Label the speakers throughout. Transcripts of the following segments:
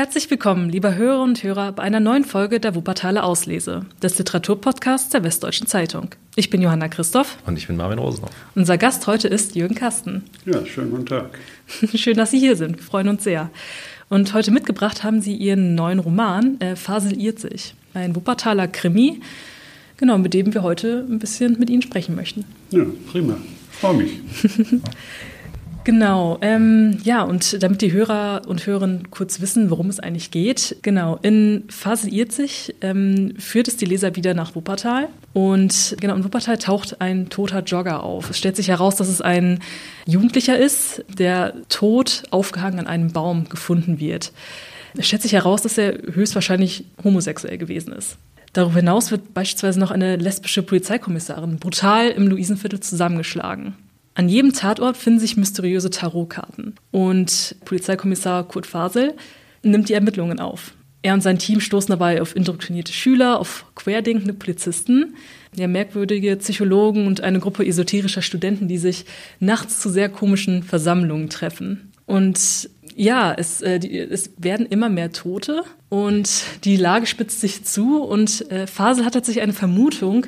Speaker 1: Herzlich willkommen, liebe Hörer und Hörer, bei einer neuen Folge der Wuppertaler Auslese, des Literaturpodcasts der Westdeutschen Zeitung. Ich bin Johanna Christoph.
Speaker 2: Und ich bin Marvin Rosenhoff.
Speaker 1: Unser Gast heute ist Jürgen Kasten.
Speaker 3: Ja, schönen guten Tag.
Speaker 1: Schön, dass Sie hier sind. Wir freuen uns sehr. Und heute mitgebracht haben Sie Ihren neuen Roman äh, Fasel irrt sich. Ein Wuppertaler Krimi, genau, mit dem wir heute ein bisschen mit Ihnen sprechen möchten.
Speaker 3: Ja, prima. Freue mich.
Speaker 1: Genau, ähm, ja, und damit die Hörer und Hörerinnen kurz wissen, worum es eigentlich geht. Genau, in irrt sich ähm, führt es die Leser wieder nach Wuppertal. Und genau, in Wuppertal taucht ein toter Jogger auf. Es stellt sich heraus, dass es ein Jugendlicher ist, der tot aufgehangen an einem Baum gefunden wird. Es stellt sich heraus, dass er höchstwahrscheinlich homosexuell gewesen ist. Darüber hinaus wird beispielsweise noch eine lesbische Polizeikommissarin brutal im Luisenviertel zusammengeschlagen. An jedem Tatort finden sich mysteriöse Tarotkarten. Und Polizeikommissar Kurt Fasel nimmt die Ermittlungen auf. Er und sein Team stoßen dabei auf indoktrinierte Schüler, auf querdenkende Polizisten, ja, merkwürdige Psychologen und eine Gruppe esoterischer Studenten, die sich nachts zu sehr komischen Versammlungen treffen. Und ja, es, äh, die, es werden immer mehr Tote und die Lage spitzt sich zu und äh, Fasel hat tatsächlich eine Vermutung,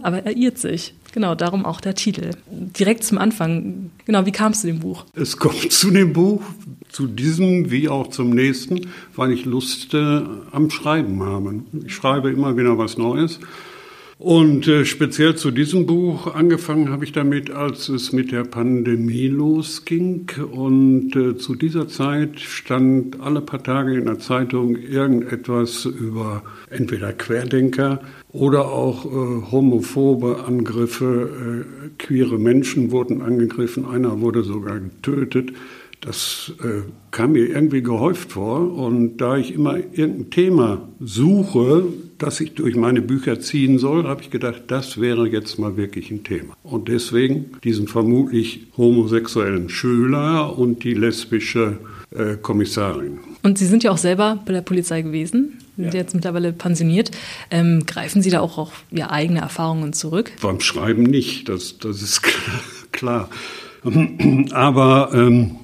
Speaker 1: aber er irrt sich. Genau, darum auch der Titel. Direkt zum Anfang. Genau, wie kam es zu dem Buch?
Speaker 3: Es kommt zu dem Buch, zu diesem wie auch zum nächsten, weil ich Lust äh, am Schreiben habe. Ich schreibe immer wieder was Neues. Und äh, speziell zu diesem Buch angefangen habe ich damit, als es mit der Pandemie losging. Und äh, zu dieser Zeit stand alle paar Tage in der Zeitung irgendetwas über entweder Querdenker oder auch äh, homophobe Angriffe. Äh, queere Menschen wurden angegriffen, einer wurde sogar getötet. Das äh, kam mir irgendwie gehäuft vor. Und da ich immer irgendein Thema suche, das ich durch meine Bücher ziehen soll, habe ich gedacht, das wäre jetzt mal wirklich ein Thema. Und deswegen diesen vermutlich homosexuellen Schüler und die lesbische äh, Kommissarin.
Speaker 1: Und Sie sind ja auch selber bei der Polizei gewesen, sind ja. jetzt mittlerweile pensioniert. Ähm, greifen Sie da auch auf ja, eigene Erfahrungen zurück?
Speaker 3: Beim Schreiben nicht, das, das ist klar. Aber ähm,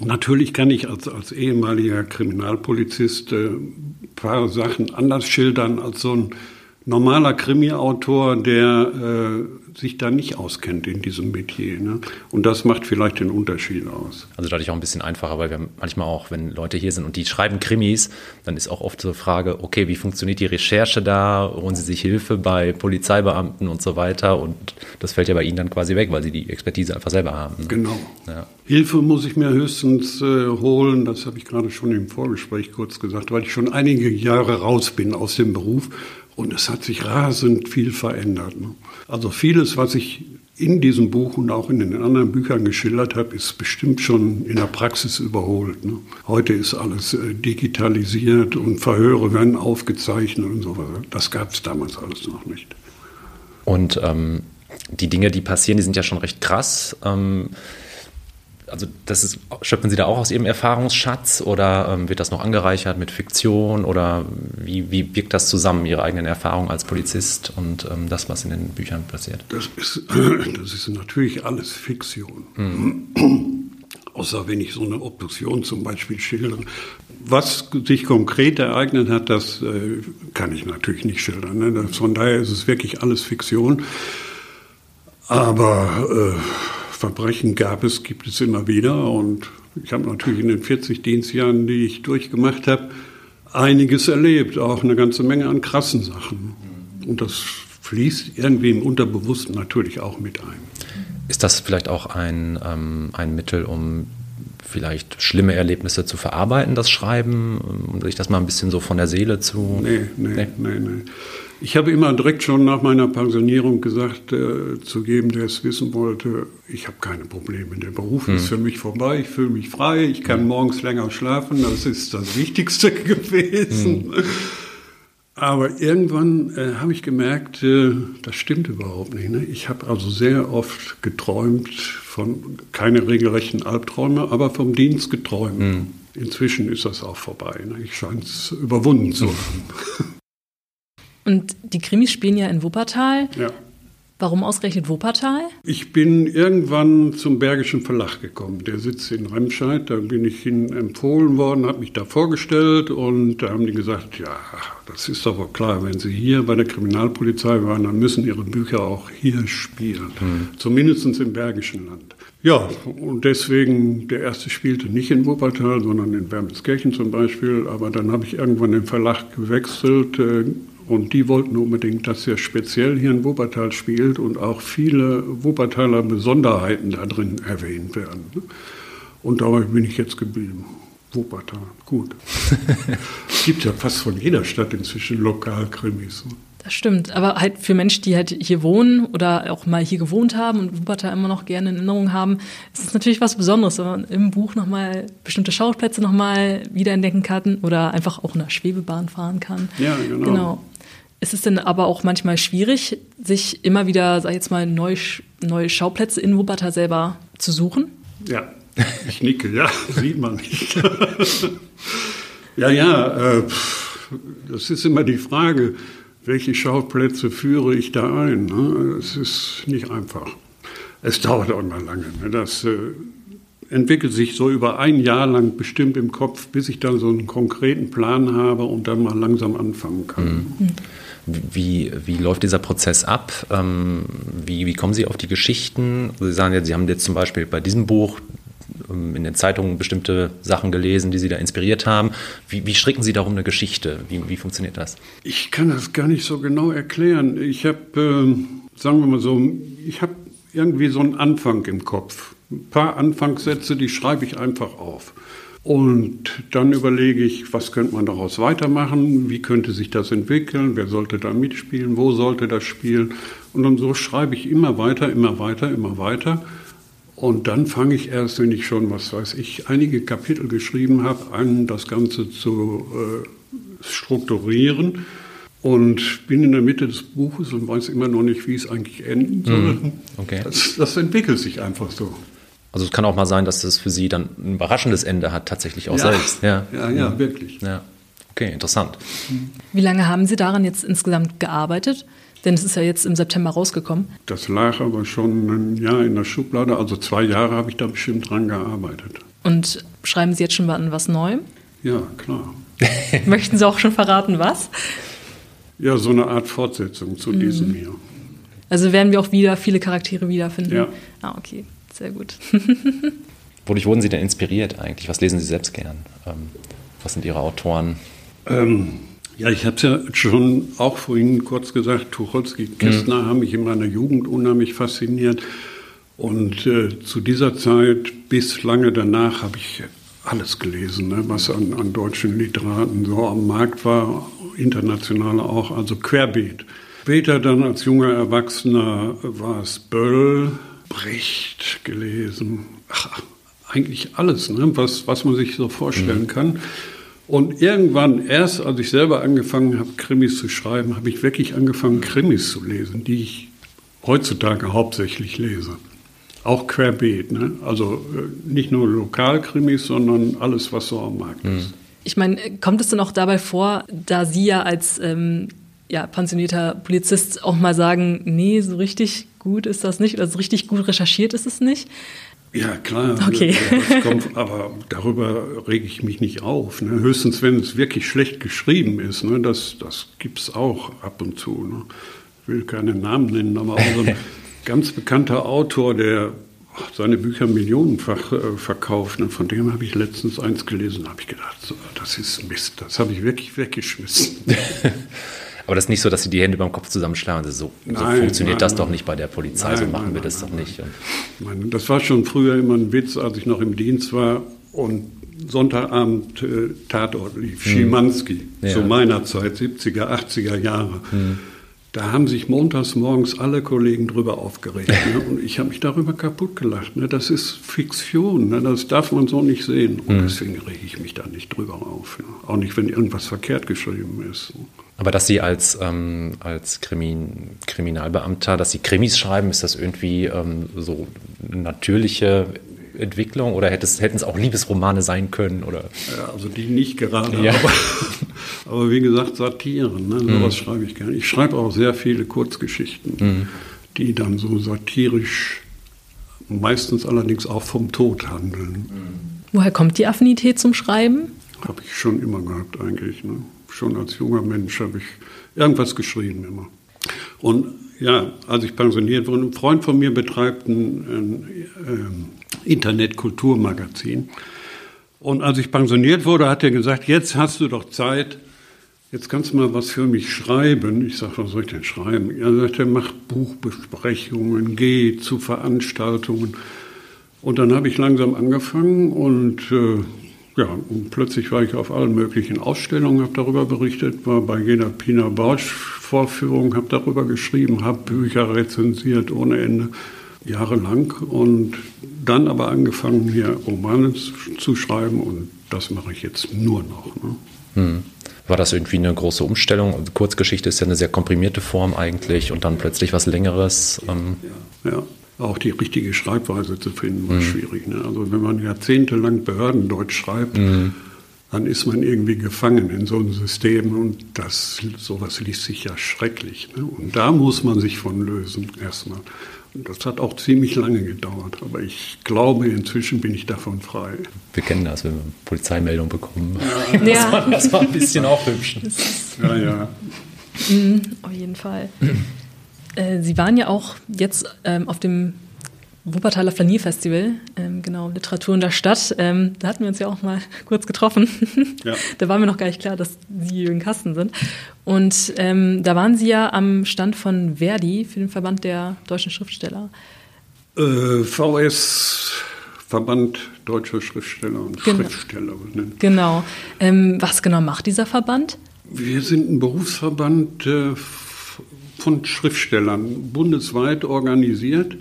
Speaker 3: Natürlich kann ich als, als ehemaliger Kriminalpolizist äh, paar Sachen anders schildern als so ein normaler Krimi-Autor, der äh, sich da nicht auskennt in diesem Metier. Ne? Und das macht vielleicht den Unterschied aus.
Speaker 2: Also dadurch auch ein bisschen einfacher, weil wir manchmal auch, wenn Leute hier sind und die schreiben Krimis, dann ist auch oft so die Frage, okay, wie funktioniert die Recherche da? Holen sie sich Hilfe bei Polizeibeamten und so weiter? Und das fällt ja bei ihnen dann quasi weg, weil sie die Expertise einfach selber haben. Ne?
Speaker 3: Genau. Ja. Hilfe muss ich mir höchstens äh, holen, das habe ich gerade schon im Vorgespräch kurz gesagt, weil ich schon einige Jahre raus bin aus dem Beruf und es hat sich rasend viel verändert. Ne? Also vieles, was ich in diesem Buch und auch in den anderen Büchern geschildert habe, ist bestimmt schon in der Praxis überholt. Ne? Heute ist alles äh, digitalisiert und Verhöre werden aufgezeichnet und so weiter. Das gab es damals alles noch nicht.
Speaker 2: Und ähm, die Dinge, die passieren, die sind ja schon recht krass. Ähm, also das ist, schöpfen Sie da auch aus Ihrem Erfahrungsschatz oder ähm, wird das noch angereichert mit Fiktion oder wie, wie wirkt das zusammen, Ihre eigenen Erfahrungen als Polizist und ähm, das, was in den Büchern passiert?
Speaker 3: Das ist, das ist natürlich alles Fiktion. Mhm. Außer wenn ich so eine Obduktion zum Beispiel schildere. Was sich konkret ereignet hat, das äh, kann ich natürlich nicht schildern. Ne? Von daher ist es wirklich alles Fiktion. Aber äh, Verbrechen gab es, gibt es immer wieder. Und ich habe natürlich in den 40 Dienstjahren, die ich durchgemacht habe, einiges erlebt, auch eine ganze Menge an krassen Sachen. Und das fließt irgendwie im Unterbewussten natürlich auch mit ein.
Speaker 2: Ist das vielleicht auch ein, ähm, ein Mittel, um vielleicht schlimme Erlebnisse zu verarbeiten, das Schreiben, um sich das mal ein bisschen so von der Seele zu.
Speaker 3: Nee, nee, nee, nee. nee. Ich habe immer direkt schon nach meiner Pensionierung gesagt, äh, zu jedem, der es wissen wollte, ich habe keine Probleme. Der Beruf hm. ist für mich vorbei, ich fühle mich frei, ich kann hm. morgens länger schlafen, das ist das Wichtigste gewesen. Hm. Aber irgendwann äh, habe ich gemerkt, äh, das stimmt überhaupt nicht. Ne? Ich habe also sehr oft geträumt von, keine regelrechten Albträume, aber vom Dienst geträumt. Mhm. Inzwischen ist das auch vorbei. Ne? Ich scheine es überwunden zu haben.
Speaker 1: Und die Krimis spielen ja in Wuppertal.
Speaker 3: Ja.
Speaker 1: Warum ausgerechnet Wuppertal?
Speaker 3: Ich bin irgendwann zum Bergischen Verlag gekommen. Der sitzt in Remscheid. Da bin ich hin empfohlen worden, habe mich da vorgestellt und da haben die gesagt, ja, das ist doch wohl klar, wenn Sie hier bei der Kriminalpolizei waren, dann müssen Ihre Bücher auch hier spielen. Mhm. Zumindest im Bergischen Land. Ja, und deswegen, der erste spielte nicht in Wuppertal, sondern in Wermelskirchen zum Beispiel. Aber dann habe ich irgendwann den Verlag gewechselt äh, und die wollten unbedingt, dass er speziell hier in Wuppertal spielt und auch viele Wuppertaler Besonderheiten da drin erwähnt werden. Und dabei bin ich jetzt geblieben. Wuppertal, gut. es gibt ja fast von jeder Stadt inzwischen Lokalkrimis.
Speaker 1: Das stimmt, aber halt für Menschen, die halt hier wohnen oder auch mal hier gewohnt haben und Wuppertal immer noch gerne in Erinnerung haben, ist es natürlich was Besonderes, wenn man im Buch nochmal bestimmte Schauplätze nochmal wiederentdecken kann oder einfach auch in der Schwebebahn fahren kann.
Speaker 3: Ja, genau. genau.
Speaker 1: Ist es denn aber auch manchmal schwierig, sich immer wieder, sag ich jetzt mal, neue, neue Schauplätze in Wuppertal selber zu suchen?
Speaker 3: Ja, ich nicke, ja, sieht man nicht. ja, ja, äh, das ist immer die Frage, welche Schauplätze führe ich da ein? Ne? Es ist nicht einfach. Es dauert auch mal lange. Ne? Das äh, entwickelt sich so über ein Jahr lang bestimmt im Kopf, bis ich dann so einen konkreten Plan habe und dann mal langsam anfangen kann. Mhm.
Speaker 2: Wie, wie läuft dieser Prozess ab? Ähm, wie, wie kommen Sie auf die Geschichten? Sie sagen jetzt, Sie haben jetzt zum Beispiel bei diesem Buch ähm, in den Zeitungen bestimmte Sachen gelesen, die Sie da inspiriert haben. Wie, wie stricken Sie darum eine Geschichte? Wie, wie funktioniert das?
Speaker 3: Ich kann das gar nicht so genau erklären. Ich habe, äh, sagen wir mal so, ich habe irgendwie so einen Anfang im Kopf. Ein paar Anfangssätze, die schreibe ich einfach auf. Und dann überlege ich, was könnte man daraus weitermachen, wie könnte sich das entwickeln, wer sollte da mitspielen, wo sollte das spielen. Und dann so schreibe ich immer weiter, immer weiter, immer weiter. Und dann fange ich erst, wenn ich schon, was weiß ich, einige Kapitel geschrieben habe, an, das Ganze zu äh, strukturieren. Und bin in der Mitte des Buches und weiß immer noch nicht, wie es eigentlich enden soll. Mm, okay. Das, das entwickelt sich einfach so.
Speaker 2: Also es kann auch mal sein, dass das für Sie dann ein überraschendes Ende hat, tatsächlich auch
Speaker 3: ja.
Speaker 2: selbst.
Speaker 3: Ja, ja, ja mhm. wirklich.
Speaker 2: Ja. Okay, interessant.
Speaker 1: Wie lange haben Sie daran jetzt insgesamt gearbeitet? Denn es ist ja jetzt im September rausgekommen.
Speaker 3: Das lag aber schon ein Jahr in der Schublade. Also zwei Jahre habe ich da bestimmt dran gearbeitet.
Speaker 1: Und schreiben Sie jetzt schon mal an was Neuem?
Speaker 3: Ja, klar.
Speaker 1: Möchten Sie auch schon verraten, was?
Speaker 3: Ja, so eine Art Fortsetzung zu mhm. diesem hier.
Speaker 1: Also werden wir auch wieder viele Charaktere wiederfinden?
Speaker 3: Ja.
Speaker 1: Ah, okay. Sehr gut.
Speaker 2: Wodurch wurden Sie denn inspiriert eigentlich? Was lesen Sie selbst gern? Ähm, was sind Ihre Autoren?
Speaker 3: Ähm, ja, ich habe es ja schon auch vorhin kurz gesagt, Tucholsky, Kästner mhm. haben mich in meiner Jugend unheimlich fasziniert. Und äh, zu dieser Zeit bis lange danach habe ich alles gelesen, ne, was an, an, deutschen Literaten so am Markt war, international auch, also querbeet. Später dann als junger Erwachsener war es Böll, Brecht gelesen. Ach, eigentlich alles, ne? was, was man sich so vorstellen mhm. kann. Und irgendwann, erst als ich selber angefangen habe, Krimis zu schreiben, habe ich wirklich angefangen, Krimis zu lesen, die ich heutzutage hauptsächlich lese. Auch querbeet. Ne? Also äh, nicht nur Lokalkrimis, sondern alles, was so am Markt mhm. ist.
Speaker 1: Ich meine, kommt es denn auch dabei vor, da Sie ja als ähm, ja, pensionierter Polizist auch mal sagen, nee, so richtig gut ist das nicht, also richtig gut recherchiert ist es nicht.
Speaker 3: Ja, klar.
Speaker 1: Okay.
Speaker 3: Kommt, aber darüber rege ich mich nicht auf. Ne? Höchstens, wenn es wirklich schlecht geschrieben ist. Ne? Das, das gibt es auch ab und zu. Ne? Ich will keine Namen nennen, aber auch so ein ganz bekannter Autor, der seine Bücher millionenfach äh, verkauft. Ne? Von dem habe ich letztens eins gelesen, habe ich gedacht, so, das ist Mist, das habe ich wirklich weggeschmissen.
Speaker 2: Aber das ist nicht so, dass sie die Hände beim Kopf zusammenschlagen und so, nein, so funktioniert nein, das nein. doch nicht bei der Polizei, so machen wir das doch nicht.
Speaker 3: das war schon früher immer ein Witz, als ich noch im Dienst war und Sonntagabend äh, Tatort lief, hm. Schimanski, ja. zu meiner Zeit, 70er, 80er Jahre. Hm. Da haben sich montags morgens alle Kollegen drüber aufgeregt. Ne? Und ich habe mich darüber kaputt gelacht. Ne? Das ist Fiktion. Ne? Das darf man so nicht sehen. Und hm. deswegen rege ich mich da nicht drüber auf. Auch nicht, wenn irgendwas verkehrt geschrieben ist.
Speaker 2: Aber dass Sie als, ähm, als Krimin, Kriminalbeamter, dass Sie Krimis schreiben, ist das irgendwie ähm, so eine natürliche Entwicklung oder hätten es auch Liebesromane sein können? Oder?
Speaker 3: Ja, also die nicht gerade, ja. aber, aber, wie gesagt, Satiren, ne? sowas mhm. schreibe ich gerne. Ich schreibe auch sehr viele Kurzgeschichten. Mhm. die dann so satirisch, meistens allerdings auch vom Tod handeln.
Speaker 1: Woher kommt die Affinität zum Schreiben?
Speaker 3: Habe ich schon immer gehabt eigentlich. Ne? Schon als junger Mensch habe ich irgendwas geschrieben immer. Und ja, als ich pensioniert wurde, ein Freund von mir betreibt ein, ein äh, Internet-Kulturmagazin. Und als ich pensioniert wurde, hat er gesagt, jetzt hast du doch Zeit, jetzt kannst du mal was für mich schreiben. Ich sage, was soll ich denn schreiben? Er sagte, mach Buchbesprechungen, geh zu Veranstaltungen. Und dann habe ich langsam angefangen und äh, ja, und plötzlich war ich auf allen möglichen Ausstellungen, habe darüber berichtet, war bei jeder Pina Bausch Vorführung, habe darüber geschrieben, habe Bücher rezensiert ohne Ende, jahrelang. Und dann aber angefangen, hier Romane zu schreiben und das mache ich jetzt nur noch. Ne?
Speaker 2: Hm. War das irgendwie eine große Umstellung? Kurzgeschichte ist ja eine sehr komprimierte Form eigentlich und dann plötzlich was Längeres.
Speaker 3: Ähm. Ja, ja auch die richtige Schreibweise zu finden, war mhm. schwierig. Ne? Also wenn man jahrzehntelang Behördendeutsch schreibt, mhm. dann ist man irgendwie gefangen in so einem System und das sowas liest sich ja schrecklich. Ne? Und da muss man sich von lösen erstmal. Und das hat auch ziemlich lange gedauert, aber ich glaube, inzwischen bin ich davon frei.
Speaker 2: Wir kennen das, wenn wir Polizeimeldung bekommen. Ja. Das, war, das war ein bisschen auch hübsch.
Speaker 3: Ja, ja.
Speaker 1: Mhm, auf jeden Fall. Äh, Sie waren ja auch jetzt ähm, auf dem Wuppertaler Flanierfestival, ähm, genau, Literatur in der Stadt. Ähm, da hatten wir uns ja auch mal kurz getroffen. Ja. da war mir noch gar nicht klar, dass Sie Jürgen Kasten sind. Und ähm, da waren Sie ja am Stand von Verdi für den Verband der deutschen Schriftsteller.
Speaker 3: Äh, VS, Verband Deutscher Schriftsteller und genau. Schriftsteller.
Speaker 1: Genau. Ähm, was genau macht dieser Verband?
Speaker 3: Wir sind ein Berufsverband äh, von Schriftstellern, bundesweit organisiert.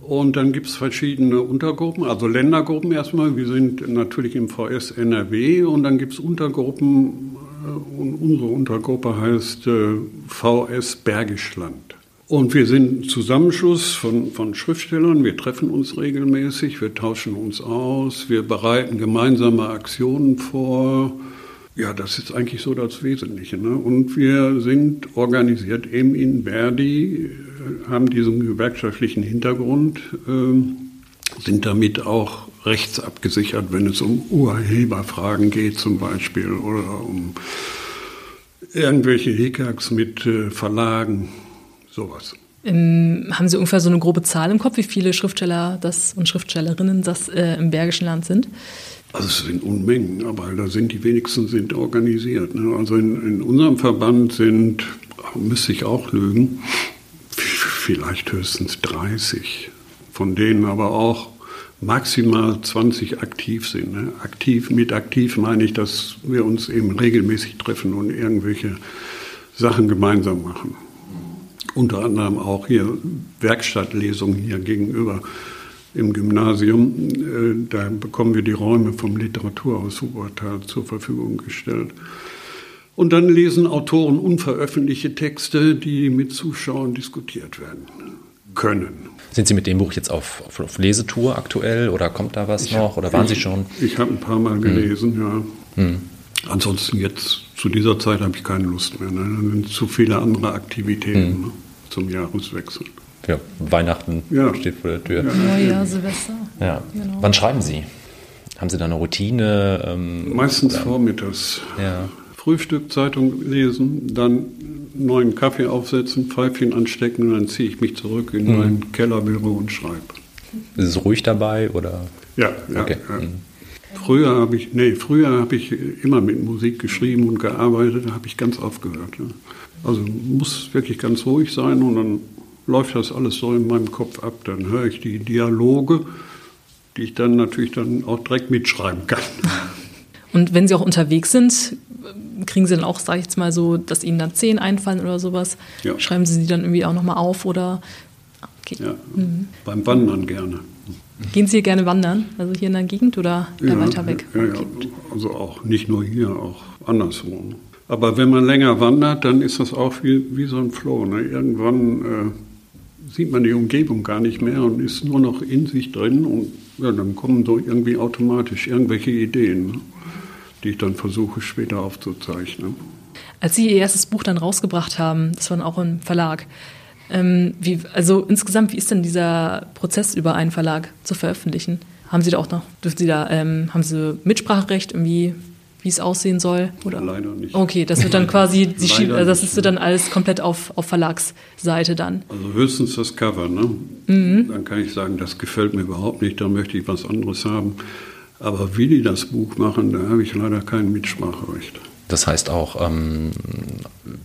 Speaker 3: Und dann gibt es verschiedene Untergruppen, also Ländergruppen erstmal. Wir sind natürlich im VS NRW und dann gibt es Untergruppen äh, und unsere Untergruppe heißt äh, VS Bergischland. Und wir sind ein Zusammenschluss von, von Schriftstellern. Wir treffen uns regelmäßig, wir tauschen uns aus, wir bereiten gemeinsame Aktionen vor. Ja, das ist eigentlich so das Wesentliche. Ne? Und wir sind organisiert eben in Verdi, äh, haben diesen gewerkschaftlichen Hintergrund, äh, sind damit auch rechtsabgesichert, wenn es um Urheberfragen geht zum Beispiel oder um irgendwelche Hickacks mit äh, Verlagen, sowas.
Speaker 1: Ähm, haben Sie ungefähr so eine grobe Zahl im Kopf, wie viele Schriftsteller das und Schriftstellerinnen das äh, im Bergischen Land sind?
Speaker 3: Also es sind Unmengen, aber da sind die wenigsten sind organisiert. Ne? Also in, in, unserem Verband sind, müsste ich auch lügen, vielleicht höchstens 30, von denen aber auch maximal 20 aktiv sind. Ne? Aktiv, mit aktiv meine ich, dass wir uns eben regelmäßig treffen und irgendwelche Sachen gemeinsam machen. Unter anderem auch hier Werkstattlesungen hier gegenüber im Gymnasium. Äh, da bekommen wir die Räume vom Literaturhaus Hubertal zur Verfügung gestellt. Und dann lesen Autoren unveröffentlichte Texte, die mit Zuschauern diskutiert werden können.
Speaker 2: Sind Sie mit dem Buch jetzt auf, auf, auf Lesetour aktuell oder kommt da was ich noch oder waren
Speaker 3: ich,
Speaker 2: Sie schon?
Speaker 3: Ich habe ein paar Mal hm. gelesen, hm. ja. Hm. Ansonsten jetzt zu dieser Zeit habe ich keine Lust mehr. Ne? Dann sind zu viele andere Aktivitäten hm. ne? zum Jahreswechsel
Speaker 2: ja, Weihnachten ja. steht vor der Tür.
Speaker 1: Neujahr, Silvester.
Speaker 2: Ja. Genau. Wann schreiben Sie? Haben Sie da eine Routine?
Speaker 3: Ähm, Meistens oder? vormittags. Ja. Frühstück, Zeitung lesen, dann neuen Kaffee aufsetzen, Pfeifchen anstecken und dann ziehe ich mich zurück in mhm. mein Kellerbüro und schreibe.
Speaker 2: Ist es ruhig dabei oder?
Speaker 3: Ja, ja. Okay. ja. Mhm. Früher habe ich, nee, früher habe ich immer mit Musik geschrieben und gearbeitet, da habe ich ganz aufgehört. Ja. Also muss wirklich ganz ruhig sein und dann läuft das alles so in meinem Kopf ab. Dann höre ich die Dialoge, die ich dann natürlich dann auch direkt mitschreiben kann.
Speaker 1: Und wenn Sie auch unterwegs sind, kriegen Sie dann auch, sage ich jetzt mal so, dass Ihnen dann zehn einfallen oder sowas? Ja. Schreiben Sie sie dann irgendwie auch nochmal auf oder?
Speaker 3: Okay. Ja, mhm. beim Wandern gerne.
Speaker 1: Gehen Sie hier gerne wandern? Also hier in der Gegend oder ja, weiter weg?
Speaker 3: Ja, ja, also auch nicht nur hier, auch anderswo. Aber wenn man länger wandert, dann ist das auch wie, wie so ein Flow. Ne? Irgendwann äh, sieht man die Umgebung gar nicht mehr und ist nur noch in sich drin und ja, dann kommen so irgendwie automatisch irgendwelche Ideen, ne, die ich dann versuche später aufzuzeichnen.
Speaker 1: Als Sie Ihr erstes Buch dann rausgebracht haben, das war dann auch im Verlag, Ähm, wie, also insgesamt, wie ist denn dieser Prozess über einen Verlag zu veröffentlichen? Haben Sie da auch noch, dürfen Sie da, ähm, haben Sie Mitspracherecht irgendwie, wie es aussehen soll? Oder?
Speaker 3: Leider nicht.
Speaker 1: Okay, das wird dann quasi, Sie schieben, also das ist dann alles komplett auf, auf Verlagsseite dann.
Speaker 3: Also höchstens das Cover, ne?
Speaker 1: Mhm.
Speaker 3: Dann kann ich sagen, das gefällt mir überhaupt nicht, da möchte ich was anderes haben. Aber wie die das Buch machen, da habe ich leider kein Mitspracherecht.
Speaker 2: Das heißt auch, ähm,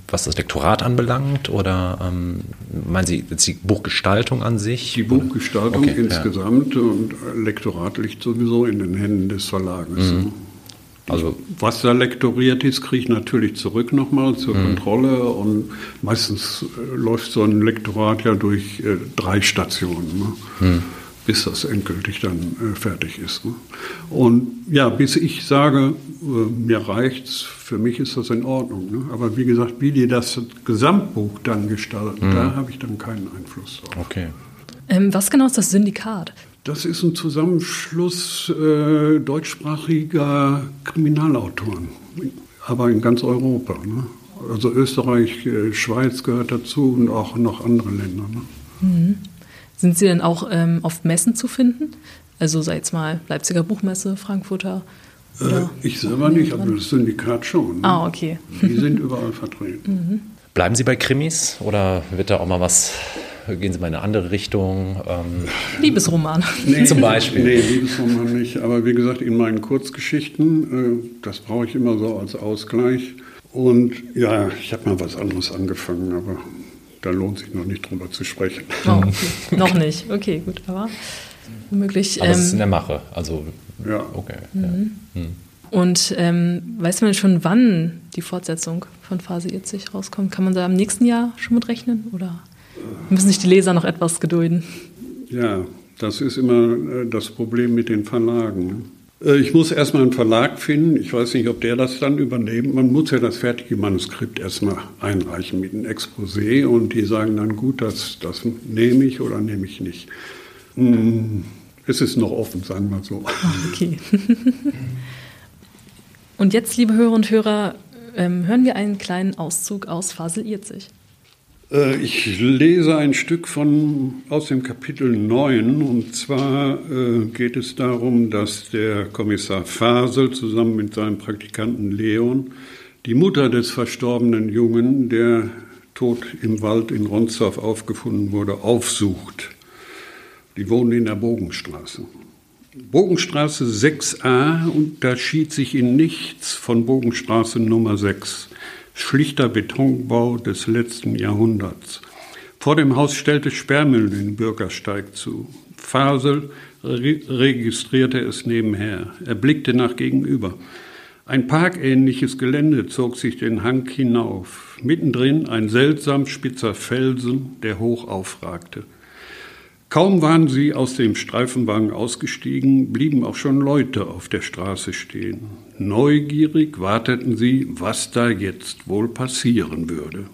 Speaker 2: was das Lektorat anbelangt, oder ähm, meinen Sie jetzt die Buchgestaltung an sich?
Speaker 3: Die Buchgestaltung
Speaker 2: Okay, ja.
Speaker 3: insgesamt und Lektorat liegt sowieso in den Händen des Verlages. ne?
Speaker 2: Also
Speaker 3: Was da lektoriert ist, kriege ich natürlich zurück nochmal zur
Speaker 2: Mhm.
Speaker 3: Kontrolle und meistens äh, läuft so ein Lektorat ja durch äh, drei Stationen, ne?
Speaker 2: Mhm.
Speaker 3: bis das endgültig dann äh, fertig ist. Ne? Und ja, bis ich sage, äh, mir reicht's, für mich ist das in Ordnung. Ne? Aber wie gesagt, wie die das Gesamtbuch dann gestalten,
Speaker 2: Mhm.
Speaker 3: da habe ich dann keinen Einfluss drauf.
Speaker 2: okay.
Speaker 1: Ähm, was genau ist das Syndikat?
Speaker 3: Das ist ein Zusammenschluss äh, deutschsprachiger Kriminalautoren, aber in ganz Europa. Ne? Also Österreich, äh, Schweiz gehört dazu und auch noch andere Länder. Ne?
Speaker 1: Sind Sie denn auch ähm, auf Messen zu finden? Also sei jetzt mal Leipziger Buchmesse, Frankfurter?
Speaker 3: Äh, ich selber nicht, aber das Syndikat schon. Ne?
Speaker 1: Ah, okay.
Speaker 3: Die sind überall vertreten.
Speaker 2: Bleiben Sie bei Krimis oder wird da auch mal was, gehen Sie mal in eine andere Richtung? Ähm,
Speaker 1: Liebesroman.
Speaker 2: Zum Beispiel.
Speaker 3: Nee, Liebesroman nicht. Aber wie gesagt, in meinen Kurzgeschichten, äh, das brauche ich immer so als Ausgleich. Und ja, ich habe mal was anderes angefangen, aber da lohnt sich noch nicht drüber zu sprechen.
Speaker 1: Oh, okay. Noch nicht. Okay, gut. Aber womöglich.
Speaker 2: aber es ist in
Speaker 1: Ähm,
Speaker 2: der Mache. Also,
Speaker 3: Ja.
Speaker 2: okay.
Speaker 1: und ähm, weiß man schon, wann die Fortsetzung von Phase 40 rauskommt? Kann man da im nächsten Jahr schon mit rechnen? Oder müssen sich die Leser noch etwas gedulden?
Speaker 3: Ja, das ist immer äh, das Problem mit den Verlagen. ne? Äh, Ich muss erstmal einen Verlag finden. Ich weiß nicht, ob der das dann übernimmt. Man muss ja das fertige Manuskript erstmal einreichen mit einem Exposé und die sagen dann, gut, das, das nehme ich oder nehme ich nicht. Hm, Es ist noch offen, sagen wir so.
Speaker 1: Okay. und jetzt, liebe Hörer und Hörer, ähm, hören wir einen kleinen Auszug aus Phase 40.
Speaker 3: Äh, Ich lese ein Stück von, aus dem Kapitel 9 und zwar äh, geht es darum, dass der Kommissar Fasel zusammen mit seinem Praktikanten Leon die Mutter des verstorbenen Jungen, der tot im Wald in Ronsdorf aufgefunden wurde, aufsucht. Die wohnen in der Bogenstraße. Bogenstraße 6a unterschied sich in nichts von Bogenstraße Nummer 6. Schlichter Betonbau des letzten Jahrhunderts. Vor dem Haus stellte Sperrmüll den Bürgersteig zu. Fasel re registrierte es nebenher. Er blickte nach gegenüber. Ein parkähnliches Gelände zog sich den Hang hinauf. Mittendrin ein seltsam spitzer Felsen, der hoch aufragte. Kaum waren sie aus dem Streifenwagen ausgestiegen, blieben auch schon Leute auf der Straße stehen. Neugierig warteten sie, was da jetzt wohl passieren würde.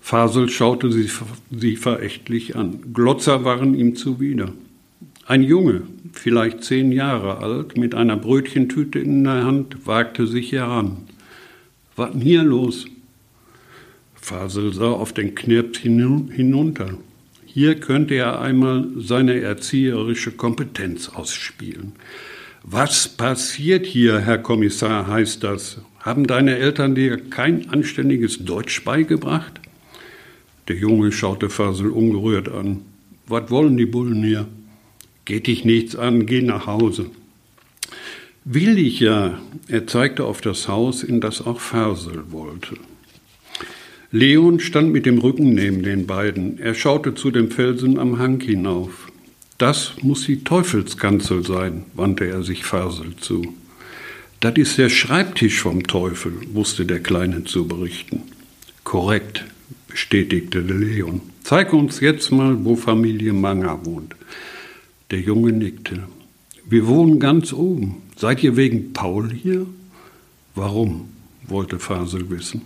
Speaker 3: Fasel schaute sie, sie verächtlich an. Glotzer waren ihm zuwider. Ein Junge, vielleicht zehn Jahre alt, mit einer Brötchentüte in der Hand, wagte sich heran. Was denn hier los? Fasel sah auf den Knirps hinunter. Hier könnte er einmal seine erzieherische Kompetenz ausspielen. Was passiert hier, Herr Kommissar, heißt das? Haben deine Eltern dir kein anständiges Deutsch beigebracht? Der Junge schaute Fasel ungerührt an. Was wollen die Bullen hier? Geht dich nichts an, geh nach Hause. Will ich ja, er zeigte auf das Haus, in das auch Fasel wollte. Leon stand mit dem Rücken neben den beiden. Er schaute zu dem Felsen am Hang hinauf. Das muss die Teufelskanzel sein, wandte er sich Fasel zu. Das ist der Schreibtisch vom Teufel, wusste der Kleine zu berichten. Korrekt, bestätigte Leon. Zeig uns jetzt mal, wo Familie Manger wohnt. Der Junge nickte. Wir wohnen ganz oben. Seid ihr wegen Paul hier? Warum? wollte Fasel wissen.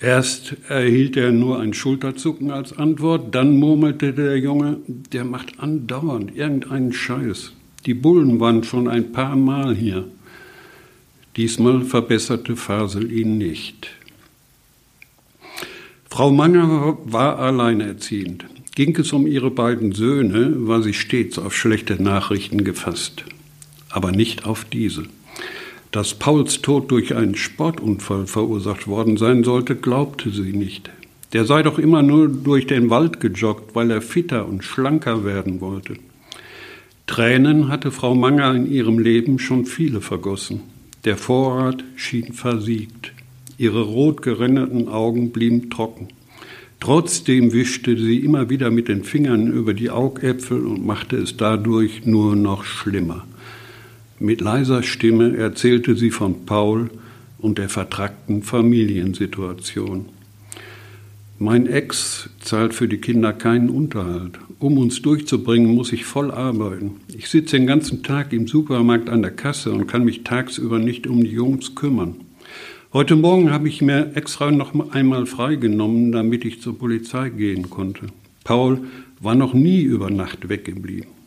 Speaker 3: Erst erhielt er nur ein Schulterzucken als Antwort, dann murmelte der Junge, der macht andauernd irgendeinen Scheiß. Die Bullen waren schon ein paar Mal hier. Diesmal verbesserte Fasel ihn nicht. Frau Manger war alleinerziehend. Ging es um ihre beiden Söhne, war sie stets auf schlechte Nachrichten gefasst. Aber nicht auf diese. Dass Pauls Tod durch einen Sportunfall verursacht worden sein sollte, glaubte sie nicht. Der sei doch immer nur durch den Wald gejoggt, weil er fitter und schlanker werden wollte. Tränen hatte Frau Manger in ihrem Leben schon viele vergossen. Der Vorrat schien versiegt. Ihre rot geränderten Augen blieben trocken. Trotzdem wischte sie immer wieder mit den Fingern über die Augäpfel und machte es dadurch nur noch schlimmer. Mit leiser Stimme erzählte sie von Paul und der vertrackten Familiensituation. Mein Ex zahlt für die Kinder keinen Unterhalt. Um uns durchzubringen, muss ich voll arbeiten. Ich sitze den ganzen Tag im Supermarkt an der Kasse und kann mich tagsüber nicht um die Jungs kümmern. Heute Morgen habe ich mir extra noch einmal freigenommen, damit ich zur Polizei gehen konnte. Paul war noch nie über Nacht weggeblieben.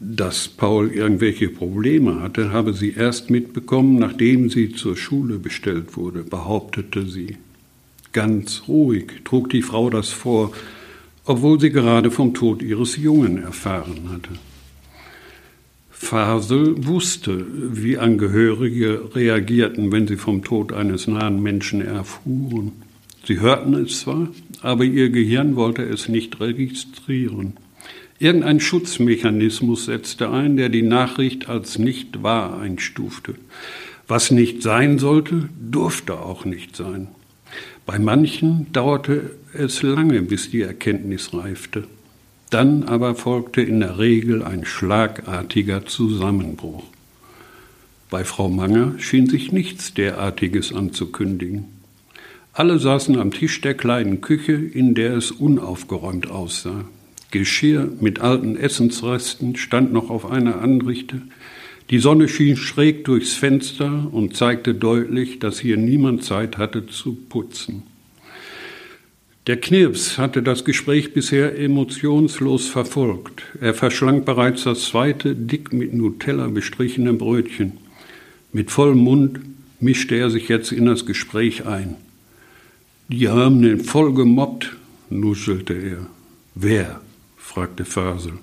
Speaker 3: Dass Paul irgendwelche Probleme hatte, habe sie erst mitbekommen, nachdem sie zur Schule bestellt wurde, behauptete sie. Ganz ruhig trug die Frau das vor, obwohl sie gerade vom Tod ihres Jungen erfahren hatte. Fasel wusste, wie Angehörige reagierten, wenn sie vom Tod eines nahen Menschen erfuhren. Sie hörten es zwar, aber ihr Gehirn wollte es nicht registrieren. Irgendein Schutzmechanismus setzte ein, der die Nachricht als nicht wahr einstufte. Was nicht sein sollte, durfte auch nicht sein. Bei manchen dauerte es lange, bis die Erkenntnis reifte. Dann aber folgte in der Regel ein schlagartiger Zusammenbruch. Bei Frau Manger schien sich nichts derartiges anzukündigen. Alle saßen am Tisch der kleinen Küche, in der es unaufgeräumt aussah. Geschirr mit alten Essensresten stand noch auf einer Anrichte. Die Sonne schien schräg durchs Fenster und zeigte deutlich, dass hier niemand Zeit hatte zu putzen. Der Knirps hatte das Gespräch bisher emotionslos verfolgt. Er verschlang bereits das zweite, dick mit Nutella bestrichene Brötchen. Mit vollem Mund mischte er sich jetzt in das Gespräch ein. Die haben den voll gemobbt, nuschelte er. Wer? Fragte Fasel.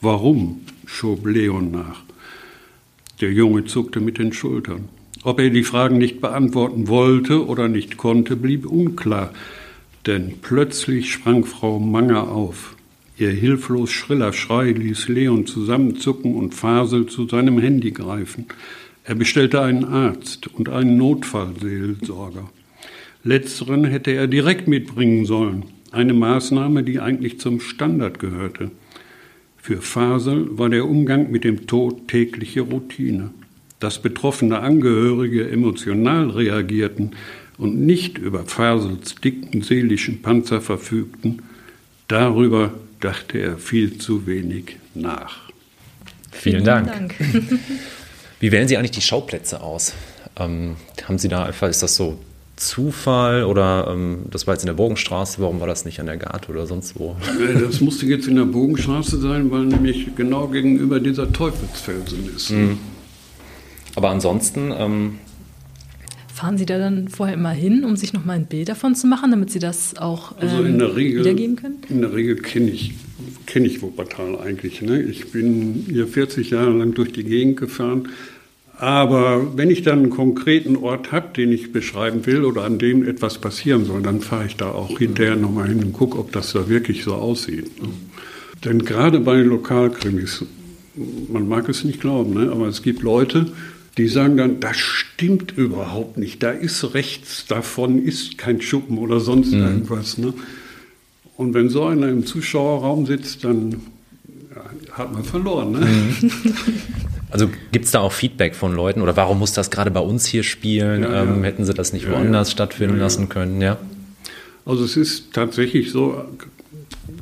Speaker 3: Warum? schob Leon nach. Der Junge zuckte mit den Schultern. Ob er die Fragen nicht beantworten wollte oder nicht konnte, blieb unklar denn plötzlich sprang Frau Manger auf. Ihr hilflos schriller Schrei ließ Leon zusammenzucken und Fasel zu seinem Handy greifen. Er bestellte einen Arzt und einen Notfallseelsorger. Letzteren hätte er direkt mitbringen sollen, eine Maßnahme, die eigentlich zum Standard gehörte. Für Fasel war der Umgang mit dem Tod tägliche Routine. Dass betroffene Angehörige emotional reagierten, und nicht über Fasels dicken seelischen Panzer verfügten, darüber dachte er viel zu wenig nach.
Speaker 2: Vielen, Vielen Dank. Dank. Wie wählen Sie eigentlich die Schauplätze aus? Ähm, haben Sie da einfach, ist das so Zufall oder ähm, das war jetzt in der Bogenstraße, warum war das nicht an der Garte oder sonst wo?
Speaker 3: Das musste jetzt in der Bogenstraße sein, weil nämlich genau gegenüber dieser Teufelsfelsen ist. Mhm.
Speaker 2: Aber ansonsten, ähm,
Speaker 1: Fahren Sie da dann vorher immer hin, um sich nochmal ein Bild davon zu machen, damit Sie das auch ähm,
Speaker 3: also in der Regel,
Speaker 1: wiedergeben können?
Speaker 3: In der Regel kenne ich, kenn ich Wuppertal eigentlich. Ne? Ich bin hier 40 Jahre lang durch die Gegend gefahren. Aber wenn ich dann einen konkreten Ort habe, den ich beschreiben will oder an dem etwas passieren soll, dann fahre ich da auch hinterher nochmal hin und gucke, ob das da wirklich so aussieht. Ne? Denn gerade bei Lokalkrimis, man mag es nicht glauben, ne? aber es gibt Leute, die sagen dann, das stimmt überhaupt nicht. Da ist rechts davon ist kein Schuppen oder sonst mhm. irgendwas. Ne? Und wenn so einer im Zuschauerraum sitzt, dann ja, hat man verloren. Ne? Mhm.
Speaker 2: Also gibt es da auch Feedback von Leuten oder warum muss das gerade bei uns hier spielen? Ja, ähm, hätten sie das nicht ja, woanders stattfinden lassen können? Ja.
Speaker 3: Also es ist tatsächlich so,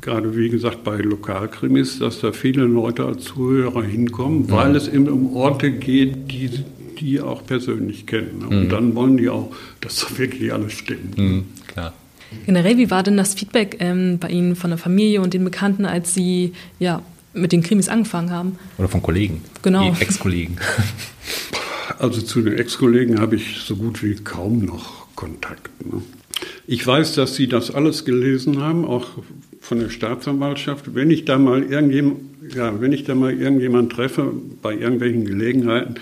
Speaker 3: gerade wie gesagt bei Lokalkrimis, dass da viele Leute als Zuhörer hinkommen, mhm. weil es eben um Orte geht, die die auch persönlich kennen. Und mhm. dann wollen die auch, dass das wirklich alles stimmt. Mhm,
Speaker 1: klar. Generell, wie war denn das Feedback ähm, bei Ihnen von der Familie und den Bekannten, als Sie ja, mit den Krimis angefangen haben?
Speaker 2: Oder von Kollegen?
Speaker 1: Genau.
Speaker 2: Ex-Kollegen.
Speaker 3: Also zu den Ex-Kollegen habe ich so gut wie kaum noch Kontakt. Ne? Ich weiß, dass Sie das alles gelesen haben, auch von der Staatsanwaltschaft. Wenn ich da mal irgendjemand, ja, wenn ich da mal irgendjemand treffe, bei irgendwelchen Gelegenheiten,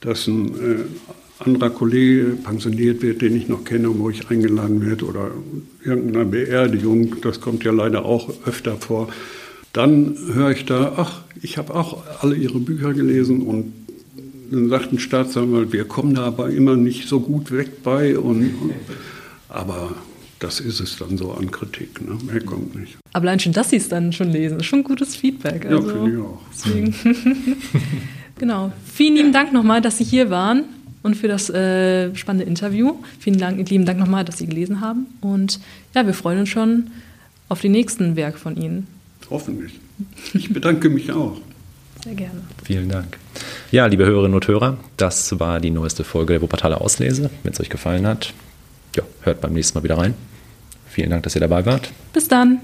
Speaker 3: dass ein äh, anderer Kollege pensioniert wird, den ich noch kenne, wo ich eingeladen werde, oder irgendeiner Beerdigung, das kommt ja leider auch öfter vor, dann höre ich da, ach, ich habe auch alle Ihre Bücher gelesen und dann sagt ein Staatsanwalt, wir kommen da aber immer nicht so gut weg bei. Und, und aber das ist es dann so an Kritik. Ne? Mehr kommt nicht.
Speaker 1: Aber allein schon, dass Sie es dann schon lesen, ist schon gutes Feedback.
Speaker 3: Also, ja, finde ich auch.
Speaker 1: Deswegen. genau. Vielen lieben Dank nochmal, dass Sie hier waren und für das äh, spannende Interview. Vielen Dank, lieben Dank nochmal, dass Sie gelesen haben. Und ja, wir freuen uns schon auf die nächsten Werke von Ihnen.
Speaker 3: Hoffentlich. Ich bedanke mich auch.
Speaker 1: Sehr gerne.
Speaker 2: Vielen Dank. Ja, liebe Hörerinnen und Hörer, das war die neueste Folge der Wuppertaler Auslese. Wenn es euch gefallen hat, ja, hört beim nächsten Mal wieder rein. Vielen Dank, dass ihr dabei wart.
Speaker 1: Bis dann.